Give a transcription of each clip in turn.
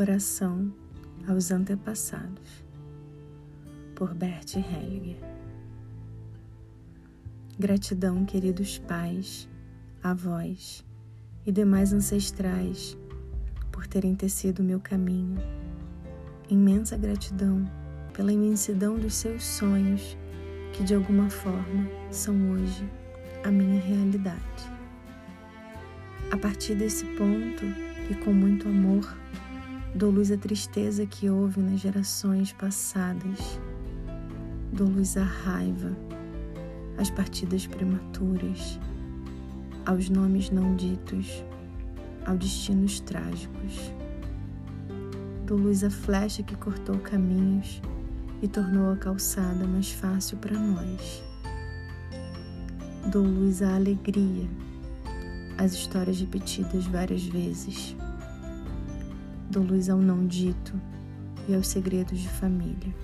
Oração aos antepassados, por Bert Hellinger. Gratidão, queridos pais, avós e demais ancestrais, por terem tecido meu caminho. Imensa gratidão pela imensidão dos seus sonhos, que de alguma forma são hoje a minha realidade. A partir desse ponto, e com muito amor, Dou luz à tristeza que houve nas gerações passadas. Dou luz à raiva, às partidas prematuras, aos nomes não ditos, aos destinos trágicos. Dou luz à flecha que cortou caminhos e tornou a calçada mais fácil para nós. Dou luz à alegria, às histórias repetidas várias vezes dou luz ao não dito e aos segredos de família.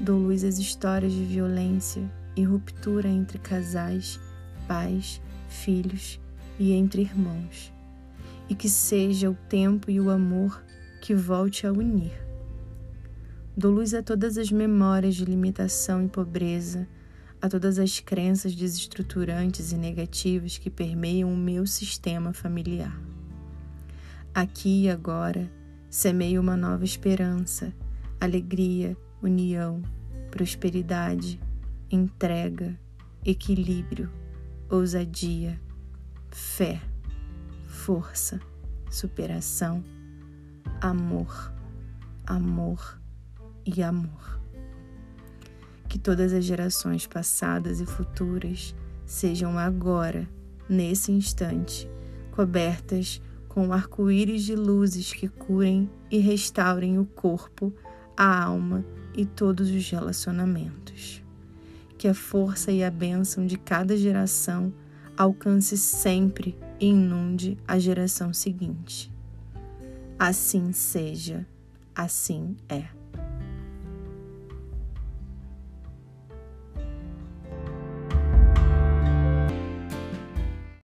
Dou luz às histórias de violência e ruptura entre casais, pais, filhos e entre irmãos, e que seja o tempo e o amor que volte a unir. Dou luz a todas as memórias de limitação e pobreza, a todas as crenças desestruturantes e negativas que permeiam o meu sistema familiar. Aqui e agora, semeie uma nova esperança, alegria, união, prosperidade, entrega, equilíbrio, ousadia, fé, força, superação, amor, amor e amor. Que todas as gerações passadas e futuras sejam agora, nesse instante, cobertas com arco-íris de luzes que curem e restaurem o corpo, a alma e todos os relacionamentos. Que a força e a bênção de cada geração alcance sempre e inunde a geração seguinte. Assim seja, assim é.